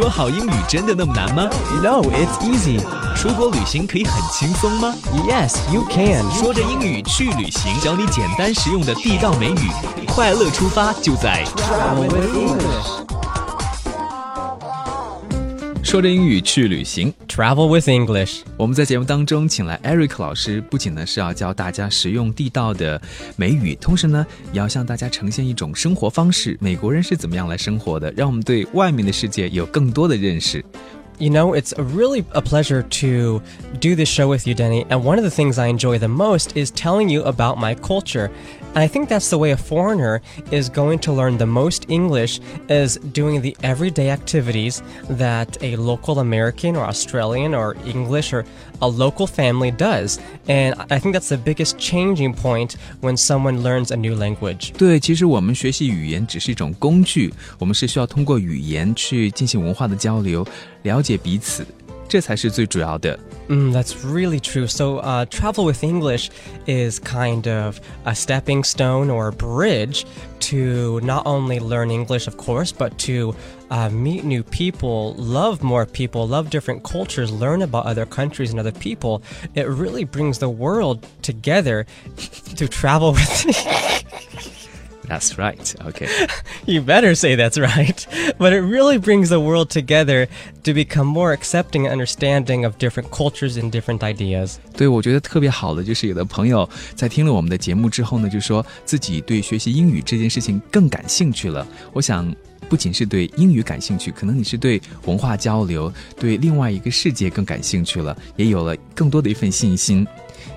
说好英语真的那么难吗？No, it's easy. 出国旅行可以很轻松吗？Yes, you can. 说着英语去旅行，教你简单实用的地道美语，快乐出发就在 Travel with English. 说着英语去旅行，Travel with English。我们在节目当中请来 Eric 老师，不仅呢是要教大家实用地道的美语，同时呢也要向大家呈现一种生活方式，美国人是怎么样来生活的，让我们对外面的世界有更多的认识。You know, it's really a pleasure to do this show with you, Denny. And one of the things I enjoy the most is telling you about my culture. And I think that's the way a foreigner is going to learn the most English is doing the everyday activities that a local American or Australian or English or a local family does. And I think that's the biggest changing point when someone learns a new language. 对，其实我们学习语言只是一种工具，我们是需要通过语言去进行文化的交流。了解彼此， 这才是最主要的。Mm, that's really true. So, uh, travel with English is kind of a stepping stone or a bridge to not only learn English, of course, but to uh, meet new people, love more people, love different cultures, learn about other countries and other people. It really brings the world together to travel with. That's right. Okay. you better say that's right. But it really brings the world together to become more accepting and understanding of different cultures and different ideas. 对，我觉得特别好的就是有的朋友在听了我们的节目之后呢，就说自己对学习英语这件事情更感兴趣了。我想。不仅是对英语感兴趣，可能你是对文化交流、对另外一个世界更感兴趣了，也有了更多的一份信心。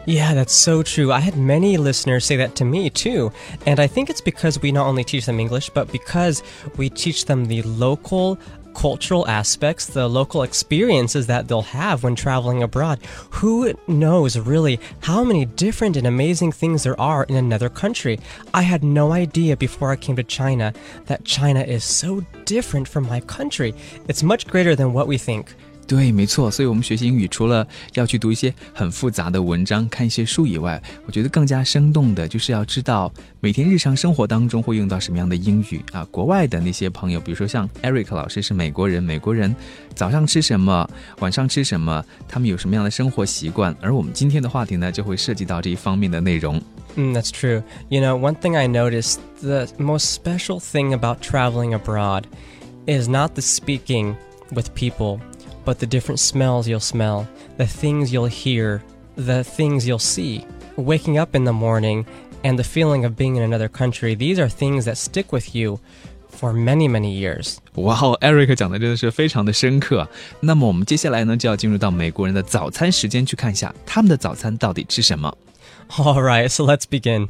Yeah, that's so true. I had many listeners say that to me too. And I think it's because we not only teach them English, but because we teach them the local cultural aspects, the local experiences that they'll have when traveling abroad. Who knows really how many different and amazing things there are in another country? I had no idea before I came to China that China is so different from my country. It's much greater than what we think. 对，没错。所以，我们学习英语除了要去读一些很复杂的文章、看一些书以外，我觉得更加生动的就是要知道每天日常生活当中会用到什么样的英语啊。国外的那些朋友，比如说像 Eric 老师是美国人，美国人早上吃什么，晚上吃什么，他们有什么样的生活习惯，而我们今天的话题呢，就会涉及到这一方面的内容。Mm, that's true. You know, one thing I noticed the most special thing about traveling abroad is not the speaking with people but the different smells you'll smell, the things you'll hear, the things you'll see. Waking up in the morning and the feeling of being in another country, these are things that stick with you for many many years. 哇哦，Eric 讲的真的是非常的深刻。那么我们接下来呢，就要进入到美国人的早餐时间，去看一下他们的早餐到底吃什么。All right, so let's begin.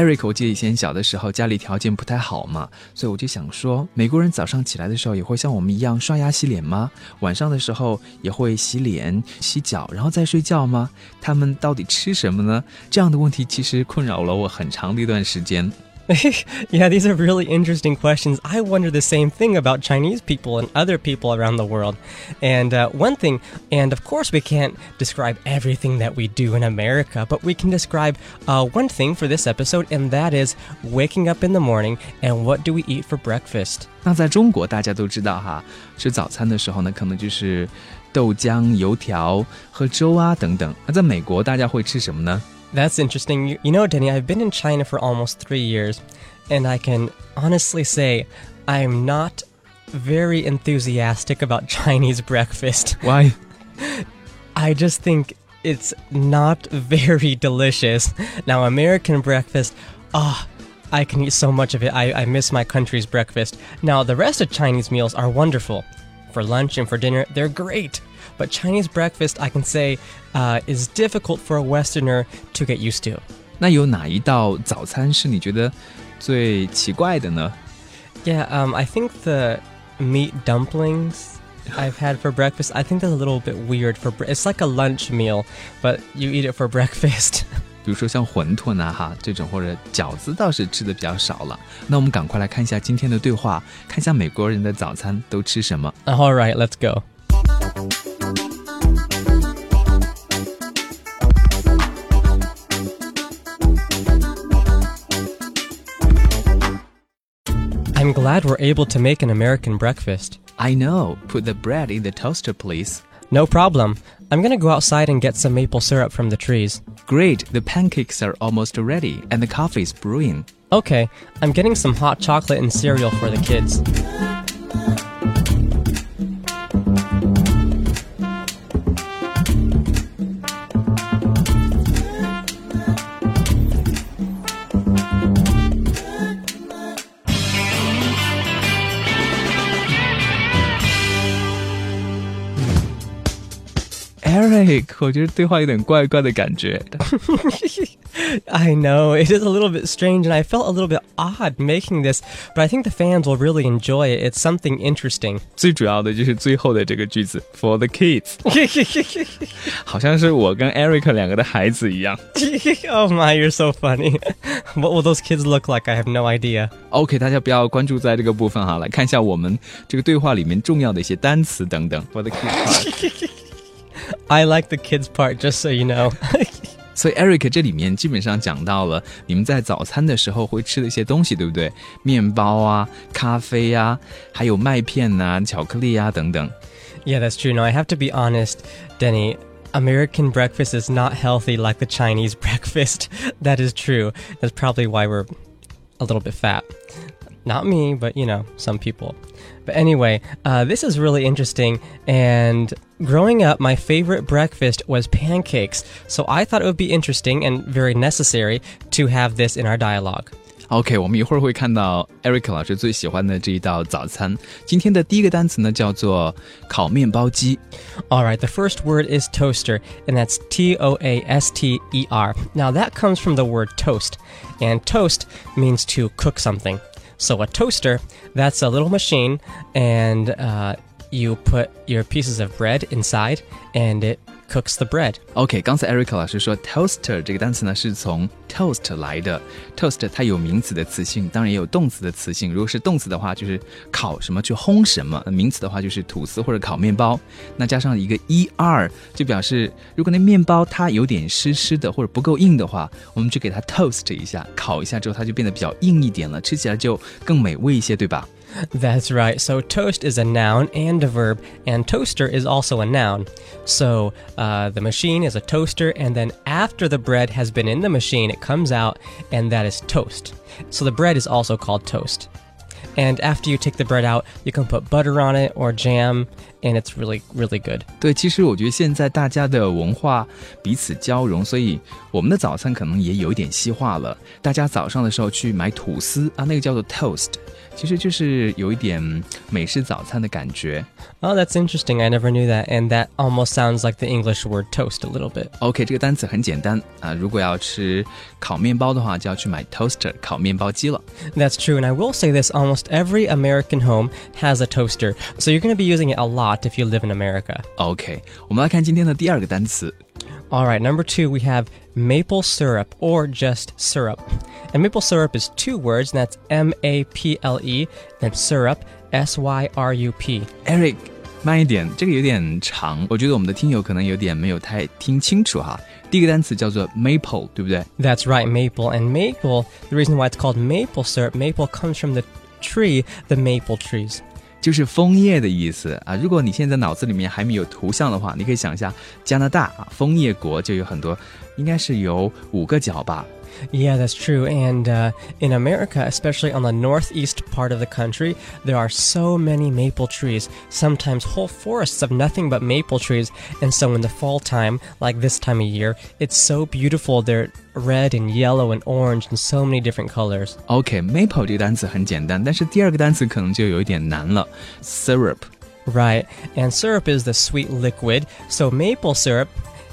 Eric，我记得以前小的时候家里条件不太好嘛，所以我就想说，美国人早上起来的时候也会像我们一样刷牙洗脸吗？晚上的时候也会洗脸、洗脚，然后再睡觉吗？他们到底吃什么呢？这样的问题其实困扰了我很长的一段时间。yeah, these are really interesting questions. I wonder the same thing about Chinese people and other people around the world. And uh, one thing, and of course, we can't describe everything that we do in America, but we can describe uh, one thing for this episode, and that is waking up in the morning and what do we eat for breakfast. 那在中国，大家都知道哈，吃早餐的时候呢，可能就是豆浆、油条、喝粥啊等等。那在美国，大家会吃什么呢 ？that's interesting. You, you know, Denny, I've been in China for almost three years, and I can honestly say I'm not very enthusiastic about Chinese breakfast. Why? I just think it's not very delicious. Now, American breakfast, ah, oh, I can eat so much of it. I, I miss my country's breakfast. Now, the rest of Chinese meals are wonderful. For lunch and for dinner, they're great But Chinese breakfast, I can say, uh, is difficult for a Westerner to get used to. 那有哪一道早餐是你觉得最奇怪的呢？Yeah, um, I think the meat dumplings I've had for breakfast. I think that's a little bit weird for. It's like a lunch meal, but you eat it for breakfast. 比如说像馄饨啊哈这种或者饺子倒是吃的比较少了。那我们赶快来看一下今天的对话，看一下美国人的早餐都吃什么。All right, let's go. I'm glad we're able to make an American breakfast. I know. Put the bread in the toaster, please. No problem. I'm gonna go outside and get some maple syrup from the trees. Great. The pancakes are almost ready, and the coffee is brewing. Okay, I'm getting some hot chocolate and cereal for the kids. Eric，我觉得对话有点怪怪的感觉。 I know, it is a little bit strange, and I felt a little bit odd making this, but I think the fans will really enjoy it. It's something interesting. 最主要的就是最后的这个句子 for the kids，好像是我跟 Eric 两个的孩子一样。 oh my, you're so funny. what will those kids look like? I have no idea. OK，大家不要关注在这个部分哈，来看一下我们这个对话里面重要的一些单词等等。For the kids part。 I like the kids part, just so you know. 所以 Eric 这里面基本上讲到了你们在早餐的时候会吃的一些东西，对不对？面包啊、咖啡啊，还有麦片呐、巧克力啊等等。 yeah, that's true. Now, I have to be honest, Denny. American breakfast is not healthy like the Chinese breakfast. that is true. That's probably why we're a little bit fat. Not me, but you know, some people. But anyway, uh, this is really interesting. And growing up, my favorite breakfast was pancakes. So I thought it would be interesting and very necessary to have this in our dialogue. OK，我们一会儿会看到 Eric 老师最喜欢的这一道早餐。今天的第一个单词呢叫做烤面包机。 All right, the first word is toaster, and that's T O A S T E R. Now, that comes from the word toast, and toast means to cook something. So, a toaster, that's a little machine, and uh, you put your pieces of bread inside, and it cooks the bread. OK，刚才 Eric 老师说 toaster 这个单词呢是从 toast 来的。toast 它有名词的词性，当然也有动词的词性。如果是动词的话，就是烤什么去烘什么；名词的话就是吐司或者烤面包。那加上一个 er，就表示如果那面包它有点湿湿的或者不够硬的话，我们就给它 toast 一下，烤一下之后它就变得比较硬一点了，吃起来就更美味一些，对吧？That's right. So toast is a noun and a verb, and toaster is also a noun. So uh, the machine is a toaster, and then after the bread has been in the machine, it comes out, and that is toast. So the bread is also called toast. And after you take the bread out, you can put butter on it or jam, and it's really, really good. 对，其实我觉得现在大家的文化彼此交融，所以我们的早餐可能也有一点西化了。大家早上的时候去买吐司啊，那个叫做 toast，其实就是有一点美式早餐的感觉。 Oh, that's interesting. I never knew that, and that almost sounds like the English word toast a little bit. OK，这个单词很简单啊，如果要吃烤面包的话，就要去买 toaster 烤面包机了。 That's true, and I will say this almost every American home has a toaster, so you're going to be using it a lot if you live in America. OK，我们来看今天的第二个单词。 All right, number two, we have maple syrup or just syrup. And maple syrup is two words, and that's M A P L E, then syrup, S Y R U P. Eric，慢一点，这个有点长，我觉得我们的听友可能有点没有太听清楚哈。第一个单词叫做 maple，对不对？ That's right, maple. And maple, the reason why it's called maple syrup, maple comes from the tree, the maple trees. 就是枫叶的意思啊。如果你现在脑子里面还没有图像的话，你可以想一下加拿大啊，枫叶国就有很多，应该是有五个角吧。Yeah, that's true. And uh, in America, especially on the northeast part of the country, there are so many maple trees, sometimes whole forests of nothing but maple trees. And so in the fall time, like this time of year, it's so beautiful. They're red and yellow and orange and so many different colors. OK，maple、这个单词很简单，但是第二个单词可能就有一点难了，syrup。 Right. And syrup is the sweet liquid. So maple syrup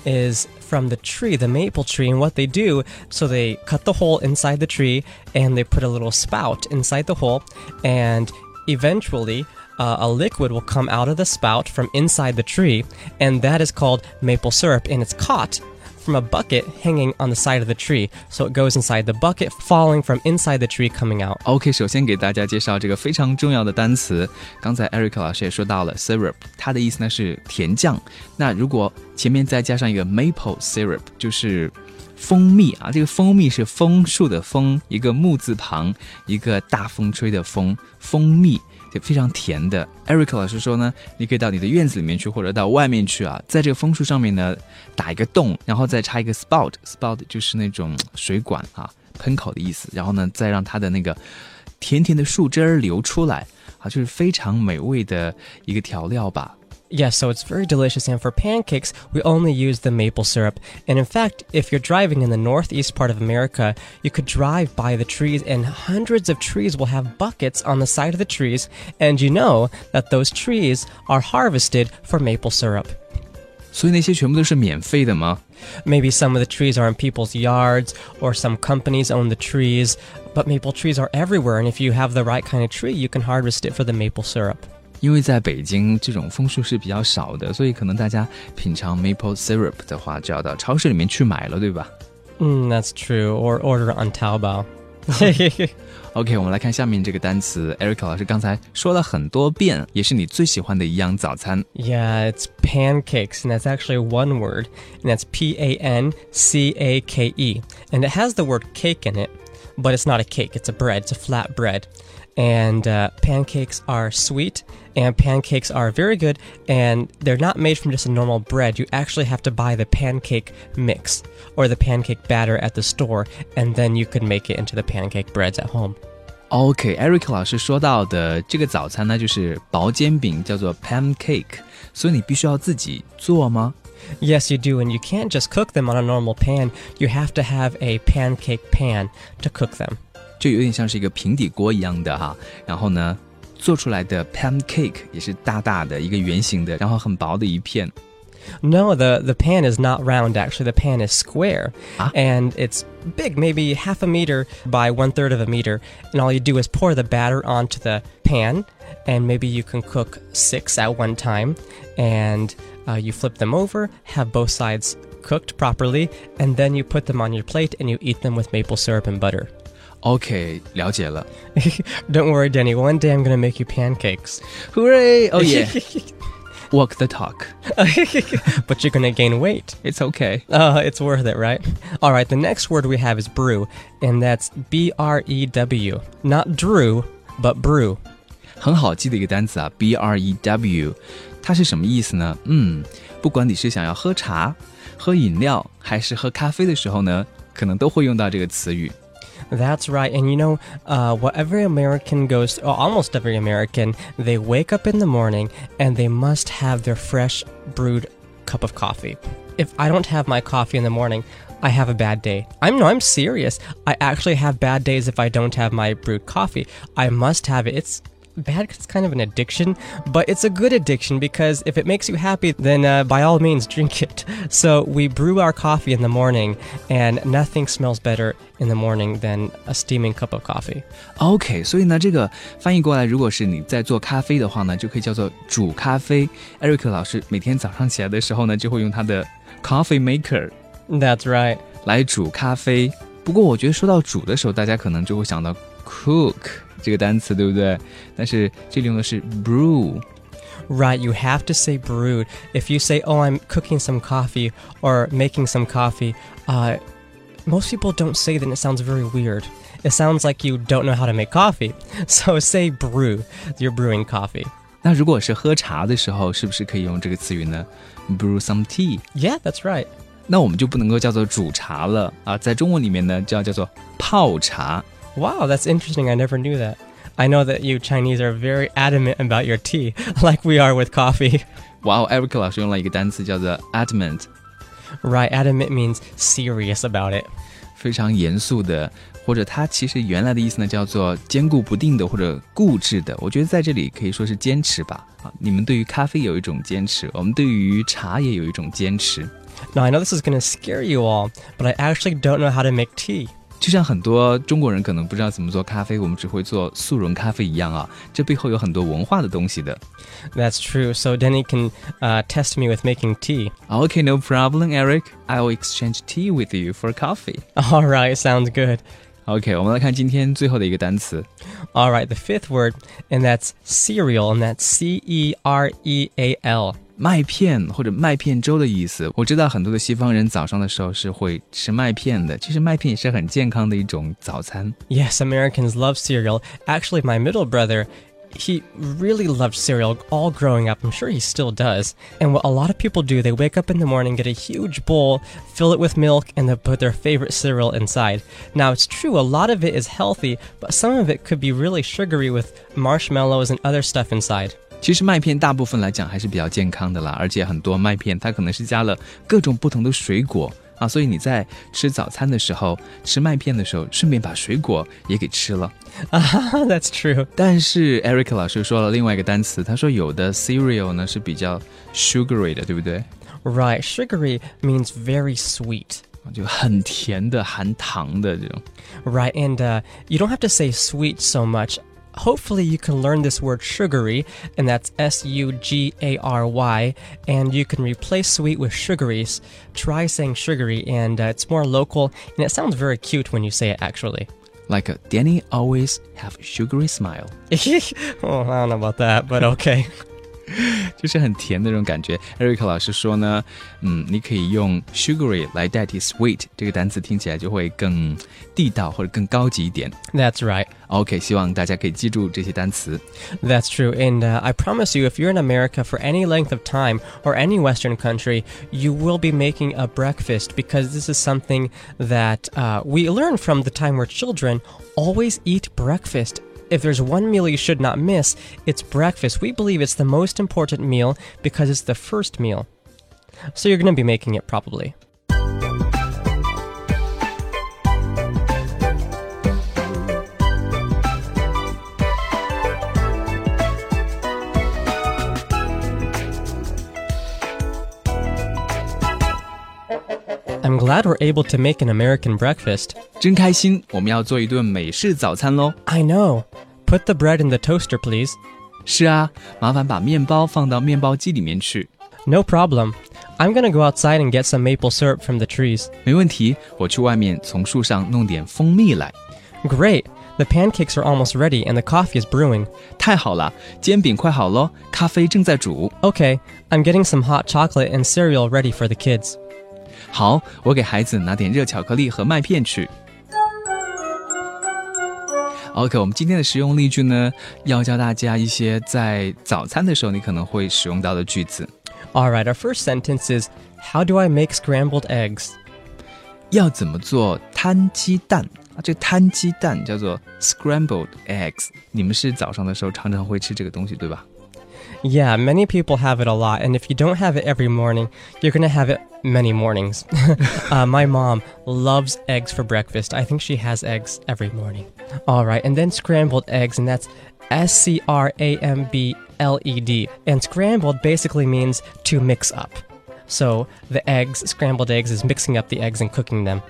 is from the tree, the maple tree, and what they do, so they cut the hole inside the tree and they put a little spout inside the hole, and eventually uh, a liquid will come out of the spout from inside the tree, and that is called maple syrup, and it's caught from a bucket hanging on the side of the tree. So it goes inside the bucket, falling from inside the tree, coming out. OK，首先给大家介绍这个非常重要的单词。刚才 Eric 老师也说到了 syrup，它的意思呢是甜酱。那如果前面再加上一个 maple syrup，就是 蜂蜜啊，这个蜂蜜是枫树的枫，一个木字旁，一个大风吹的风，蜂蜜就 非常甜的。Eric 老师说呢，你可以到你的院子里面去，或者到外面去啊，在这个枫树上面呢打一个洞，然后再插一个 spout，spout 就是那种水管啊，喷口的意思，然后呢再让它的那个甜甜的树枝儿流出来，啊，就是非常美味的一个调料吧。Yes, so it's very delicious. And for pancakes, we only use the maple syrup. And in fact, if you're driving in the northeast part of America, you could drive by the trees, and hundreds of trees will have buckets on the side of the trees. And you know that those trees are harvested for maple syrup. 所以那些全部都是免费的吗？ Maybe some of the trees are in people's yards, or some companies own the trees, but maple trees are everywhere. And if you have the right kind of tree, you can harvest it for the maple syrup. 因为在北京这种枫树是比较少的，所以可能大家品尝 maple syrup 的话，就要到超市里面去买了，对吧 Mm, that's true. Or order on Taobao. ？OK，我们来看下面这个单词。Eric 老师刚才说了很多遍，也是你最喜欢的一样早餐。 Yeah, it's pancakes, and that's actually one word, and that's P A N C A K E. And it has the word cake in it, but it's not a cake, it's a bread, it's a flat bread. And uh, pancakes are sweet, and pancakes are very good, and they're not made from just a normal bread. You actually have to buy the pancake mix or the pancake batter at the store, and then you can make it into the pancake breads at home. OK，Eric 老师说到的这个早餐呢，就是薄煎饼，叫做 pancake，所以你必须要自己做吗？ Yes, you do, and you can't just cook them on a normal pan. You have to have a pancake pan to cook them. 就有点像是一个平底锅一样的哈。然后呢，做出来的 pancake 也是大大的一个圆形的，然后很薄的一片。 No, the, the pan is not round, actually. The pan is square. Ah. And it's big, maybe half a meter by one third of a meter. And all you do is pour the batter onto the pan, and maybe you can cook six at one time. And uh, you flip them over, have both sides cooked properly, and then you put them on your plate and you eat them with maple syrup and butter. OK，了解了。 Don't worry, Denny. One day I'm going to make you pancakes. Hooray! Oh yeah. Walk the talk. but you're going to gain weight. It's okay. Uh, it's worth it, right? All right, the next word we have is brew, and that's B R E W. Not Drew, but brew. 很好记的一个单词啊，B R E W，它是什么意思呢？嗯，不管你是想要喝茶、喝饮料，还是喝咖啡的时候呢，可能都会用到这个词语。 That's right. And you know, uh, what every American goes, or almost every American, they wake up in the morning and they must have their fresh brewed cup of coffee. If I don't have my coffee in the morning, I have a bad day. I'm no, I'm serious. I actually have bad days if I don't have my brewed coffee. I must have it. It's bad 'cause it's kind of an addiction, but it's a good addiction because if it makes you happy, then uh, by all means drink it. So we brew our coffee in the morning, and nothing smells better in the morning than a steaming cup of coffee. OK，所以呢，这个翻译过来，如果是你在做咖啡的话呢，就可以叫做煮咖啡。Eric 老师每天早上起来的时候呢，就会用他的 coffee maker That's right. 来煮咖啡。不过我觉得说到煮的时候，大家可能就会想到 cook 这个单词，对不对？但是这里用的是 brew。 Right, you have to say brewed. If you say, "Oh, I'm cooking some coffee" or "making some coffee," uh, most people don't say that. And it sounds very weird. It sounds like you don't know how to make coffee. So say brew. You're brewing coffee. 那如果是喝茶的时候，是不是可以用这个词语呢？brew some tea。 Yeah, that's right. 那我们就不能够叫做煮茶了啊，在中文里面呢，就要叫做泡茶。 Wow, that's interesting. I never knew that. I know that you Chinese are very adamant about your tea, like we are with coffee. 哇哦，Eric 老师用了一个单词叫做 adamant， Right, adamant means serious about it. 非常严肃的，或者它其实原来的意思呢叫做坚固不定的或者固执的。我觉得在这里可以说是坚持吧。啊，你们对于咖啡有一种坚持，我们对于茶也有一种坚持。 Now, I know this is going to scare you all, but I actually don't know how to make tea. 就像很多中国人可能不知道怎么做咖啡，我们只会做速溶咖啡一样啊，这背后有很多文化的东西的。 That's true. So Denny can uh, test me with making tea. Okay, no problem, Eric. I will exchange tea with you for coffee. All right, sounds good. OK，我们来看今天最后的一个单词 All right, the fifth word, and that's cereal, and that's C E R E A L. 麦片或者麦片粥的意思。我知道很多的西方人早上的时候是会吃麦片的，其实麦片也是很健康的一种早餐。 Yes, Americans love cereal. Actually, my middle brother, he really loved cereal all growing up. I'm sure he still does. And what a lot of people do, they wake up in the morning, get a huge bowl, fill it with milk, and then put their favorite cereal inside. Now, it's true, a lot of it is healthy, but some of it could be really sugary with marshmallows and other stuff inside. 其实麦片大部分来讲还是比较健康的啦，而且很多麦片它可能是加了各种不同的水果啊，所以你在吃早餐的时候吃麦片的时候，顺便把水果也给吃了。 That's true. 但是 Eric 老师说了另外一个单词，他说有的 cereal 呢是比较 sugary 的，对不对？ Right, sugary means very sweet. 就很甜的、含糖的这种。 Right, and uh, you don't have to say sweet so much. Hopefully, you can learn this word sugary, and that's S U G A R Y, and you can replace sweet with sugaries. Try saying sugary, and uh, it's more local, and it sounds very cute when you say it actually. Like Danny always have a sugary smile，oh, I don't know about that, but okay. 就是很甜的那种感觉。Eric 老师说呢，嗯，你可以用 sugary 来代替 sweet 这个单词，听起来就会更地道或者更高级一点。 That's right. OK，希望大家可以记住这些单词。 That's true. And uh, I promise you, if you're in America for any length of time or any Western country, you will be making a breakfast because this is something that uh, we learn from the time we're children. Always eat breakfast. If there's one meal you should not miss, it's breakfast. We believe it's the most important meal because it's the first meal. So you're going to be making it probably. I'm glad we're able to make an American breakfast. 真开心，我们要做一顿美式早餐喽！ I know. Put the bread in the toaster, please. 是啊，麻烦把面包放到面包机里面去。 No problem. I'm gonna go outside and get some maple syrup from the trees. 没问题，我去外面从树上弄点蜂蜜来。 Great. The pancakes are almost ready and the coffee is brewing. 太好了，煎饼快好喽，咖啡正在煮。 Okay, I'm getting some hot chocolate and cereal ready for the kids. 好，我给孩子拿点热巧克力和麦片去。 OK，我们今天的实用例句呢，要教大家一些在早餐的时候你可能会使用到的句子。 Alright, our first sentence is How do I make scrambled eggs? 要怎么做摊鸡蛋啊？这摊鸡蛋叫做 scrambled eggs。你们是早上的时候常常会吃这个东西，对吧？ Yeah, many people have it a lot, and if you don't have it every morning, you're gonna have it many mornings. uh, my mom loves eggs for breakfast. I think she has eggs every morning. All right, and then scrambled eggs, and that's S C R A M B L E D. And scrambled basically means to mix up. So the eggs, scrambled eggs, is mixing up the eggs and cooking them.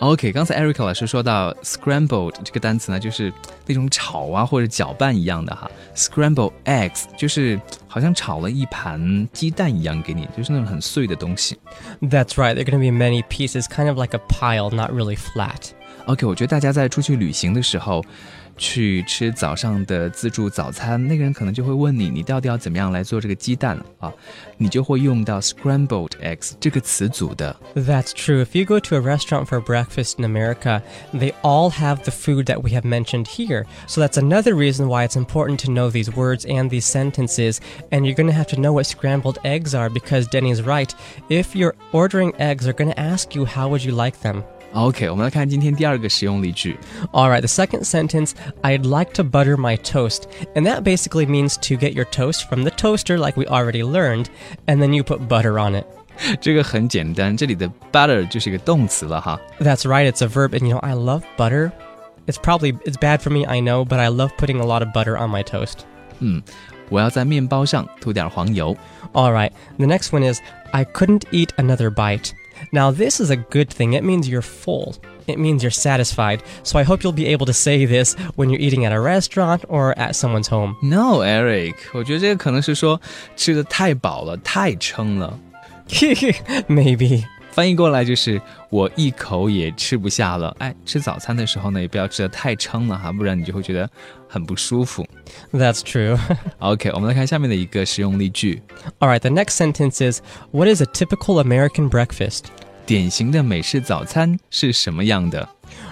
OK，刚才 Eric 老师说到 scrambled 这个单词呢，就是那种炒啊或者搅拌一样的哈。Scrambled eggs 就是好像炒了一盘鸡蛋一样给你，就是那种很碎的东西。 That's right, they're gonna be many pieces, kind of like a pile, not really flat. OK，我觉得大家在出去旅行的时候， 去吃早上的自助早餐，那个人可能就会问你，你到底要怎么样来做这个鸡蛋啊？你就会用到 scrambled eggs 这个词组的。 That's true. If you go to a restaurant for breakfast in America, they all have the food that we have mentioned here. So that's another reason why it's important to know these words and these sentences. And you're going to have to know what scrambled eggs are because Denny's right. If you're ordering eggs, they're going to ask you how would you like them. OK，我们来看今天第二个实用例句。 All right, the second sentence, I'd like to butter my toast. And that basically means to get your toast from the toaster like we already learned, and then you put butter on it. 这个很简单，这里的 butter 就是一个动词了哈。 That's right, it's a verb and you know I love butter. It's probably it's bad for me, I know, but I love putting a lot of butter on my toast. 嗯，我要在面包上涂点黄油。 All right. The next one is I couldn't eat another bite. Now, this is a good thing. It means you're full. It means you're satisfied. So I hope you'll be able to say this when you're eating at a restaurant or at someone's home. No, Eric，我觉得这个可能是说吃的太饱了，太撑了。 Maybe. 翻译过来就是我一口也吃不下了。哎，吃早餐的时候呢，也不要吃的太撑了哈，不然你就会觉得很不舒服。That's true. OK，我们来看下面的一个实用例句。All right, the next sentence is What is a typical American breakfast? 典型的美式早餐是什么样的？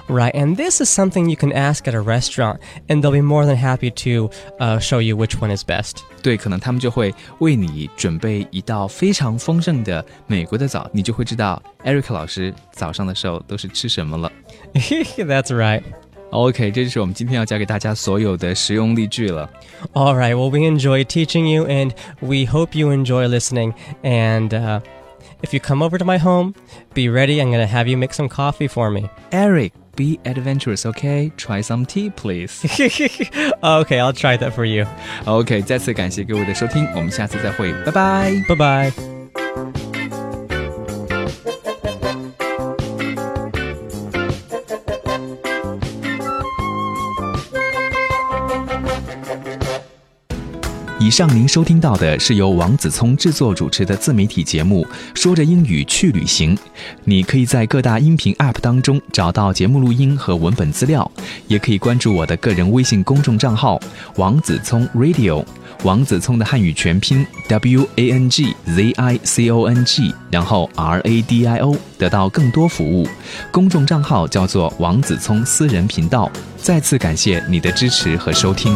Right, and this is something you can ask at a restaurant, and they'll be more than happy to uh, show you which one is best. 对，可能他们就会为你准备一道非常丰盛的美国的早，你就会知道 Eric 老师早上的时候都是吃什么了。 That's right. OK，这就是我们今天要教给大家所有的实用例句了。 All right, well, we enjoy teaching you, and we hope you enjoy listening. And uh, if you come over to my home, be ready. I'm going to have you make some coffee for me. Eric, be adventurous, OK? Try some tea, please. okay, I'll try that for you. OK，再次感谢各位的收听，我们下次再会，拜拜。 Bye bye. 以上您收听到的是由王子聪制作主持的自媒体节目《说着英语去旅行》。你可以在各大音频 App 当中找到节目录音和文本资料，也可以关注我的个人微信公众账号“王子聪 Radio”，王子聪的汉语全拼 W A N G Z I C O N G，然后 R A D I O，得到更多服务。公众账号叫做王子聪私人频道。再次感谢你的支持和收听。